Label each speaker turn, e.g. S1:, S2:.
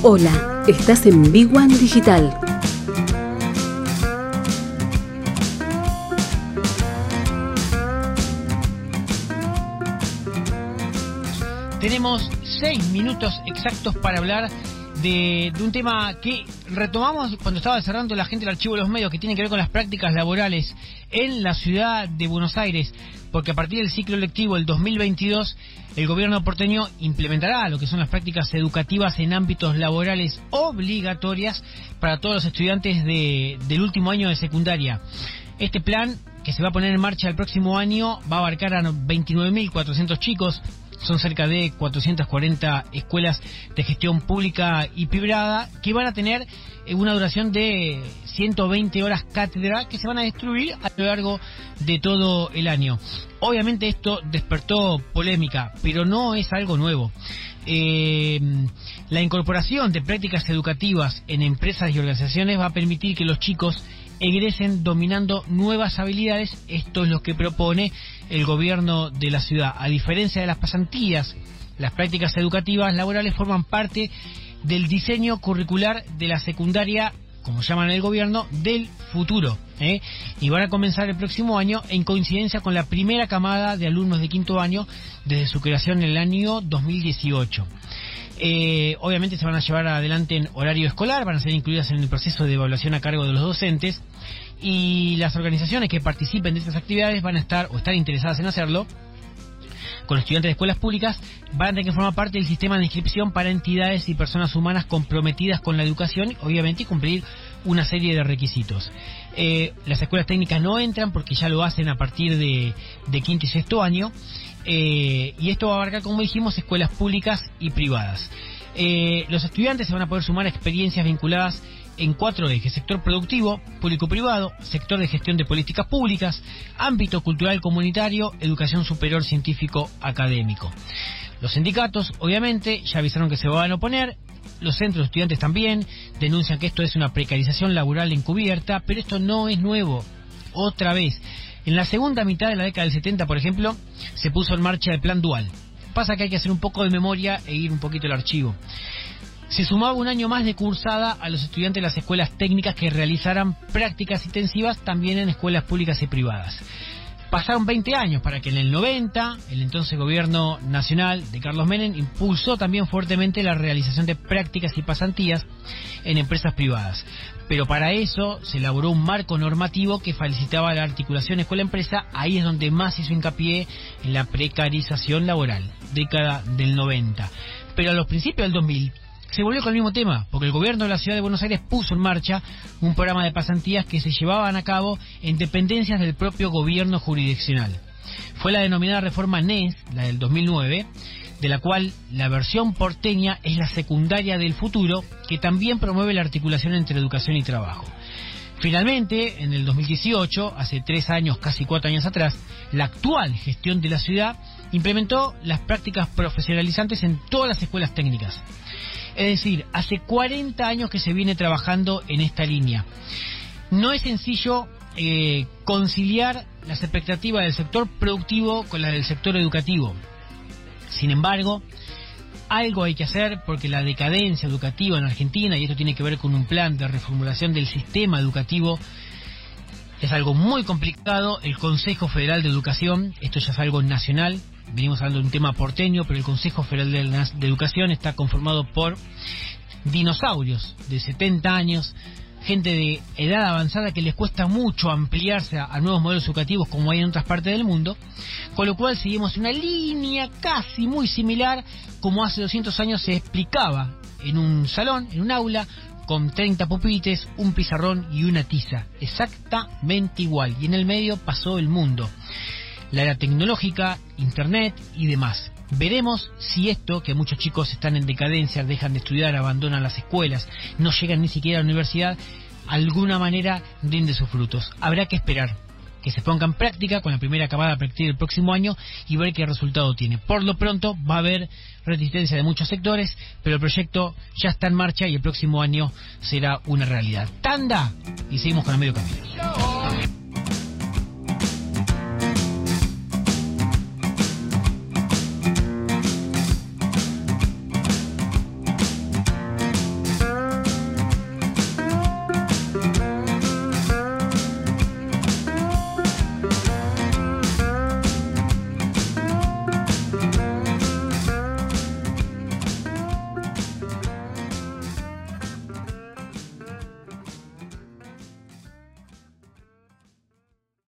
S1: Hola, estás en Big One Digital.
S2: Tenemos seis minutos exactos para hablar de, un tema que retomamos cuando estaba cerrando la gente del archivo de los medios, que tiene que ver con las prácticas laborales en la ciudad de Buenos Aires, porque a partir del ciclo lectivo del 2022, el gobierno porteño implementará lo que son las prácticas educativas en ámbitos laborales obligatorias para todos los estudiantes de, del último año de secundaria. Este plan, que se va a poner en marcha el próximo año, va a abarcar a 29.400 chicos son cerca de 440 escuelas de gestión pública y privada que van a tener eh, una duración de 120 horas cátedra que se van a destruir a lo largo de todo el año. Obviamente esto despertó polémica, pero no es algo nuevo. Eh, la incorporación de prácticas educativas en empresas y organizaciones va a permitir que los chicos egresen dominando nuevas habilidades. Esto es lo que propone el gobierno de la ciudad. A diferencia de las pasantías, las prácticas educativas laborales forman parte del diseño curricular de la secundaria, como llaman el gobierno, del futuro. ¿eh? Y van a comenzar el próximo año en coincidencia con la primera camada de alumnos de quinto año desde su creación en el año 2018. Eh, obviamente se van a llevar adelante en horario escolar, van a ser incluidas en el proceso de evaluación a cargo de los docentes. Y las organizaciones que participen de estas actividades van a estar o están interesadas en hacerlo con estudiantes de escuelas públicas van a tener que formar parte del sistema de inscripción para entidades y personas humanas comprometidas con la educación, obviamente, y cumplir una serie de requisitos. Eh, las escuelas técnicas no entran porque ya lo hacen a partir de, quinto y sexto año eh, y esto va a abarcar, como dijimos, escuelas públicas y privadas. Eh, los estudiantes se van a poder sumar a experiencias vinculadas en cuatro ejes, sector productivo, público-privado, sector de gestión de políticas públicas, ámbito cultural comunitario, educación superior científico académico. Los sindicatos, obviamente, ya avisaron que se van a oponer, los centros de estudiantes también denuncian que esto es una precarización laboral encubierta, pero esto no es nuevo. Otra vez, en la segunda mitad de la década del 70, por ejemplo, se puso en marcha el plan dual. Pasa que hay que hacer un poco de memoria e ir un poquito al archivo. Se sumaba un año más de cursada a los estudiantes de las escuelas técnicas que realizaran prácticas intensivas también en escuelas públicas y privadas. Pasaron 20 años para que en el 90 el entonces gobierno nacional de Carlos Menem impulsó también fuertemente la realización de prácticas y pasantías en empresas privadas. Pero para eso se elaboró un marco normativo que facilitaba la articulación escuela-empresa. Ahí es donde más hizo hincapié en la precarización laboral, década del 90. Pero a los principios del 2000 se volvió con el mismo tema, porque el gobierno de la ciudad de Buenos Aires puso en marcha un programa de pasantías que se llevaban a cabo en dependencias del propio gobierno jurisdiccional. Fue la denominada reforma NES, la del 2009, de la cual la versión porteña es la secundaria del futuro, que también promueve la articulación entre educación y trabajo. Finalmente, en el 2018, hace tres años, casi cuatro años atrás, la actual gestión de la ciudad implementó las prácticas profesionalizantes en todas las escuelas técnicas. Es decir, hace 40 años que se viene trabajando en esta línea. No es sencillo eh, conciliar las expectativas del sector productivo con las del sector educativo. Sin embargo, algo hay que hacer porque la decadencia educativa en Argentina, y esto tiene que ver con un plan de reformulación del sistema educativo, es algo muy complicado. El Consejo Federal de Educación, esto ya es algo nacional, venimos hablando de un tema porteño, pero el Consejo Federal de, Educación está conformado por dinosaurios de 70 años, gente de edad avanzada que les cuesta mucho ampliarse a, nuevos modelos educativos como hay en otras partes del mundo, con lo cual seguimos una línea casi muy similar como hace 200 años se explicaba en un salón, en un aula, con 30 pupites, un pizarrón y una tiza, exactamente igual, y en el medio pasó el mundo la era tecnológica, internet y demás. Veremos si esto, que muchos chicos están en decadencia, dejan de estudiar, abandonan las escuelas, no llegan ni siquiera a la universidad, alguna manera rinde sus frutos. Habrá que esperar que se ponga en práctica con la primera acabada a partir del próximo año y ver qué resultado tiene. Por lo pronto va a haber resistencia de muchos sectores, pero el proyecto ya está en marcha y el próximo año será una realidad. Tanda y seguimos con el medio camino.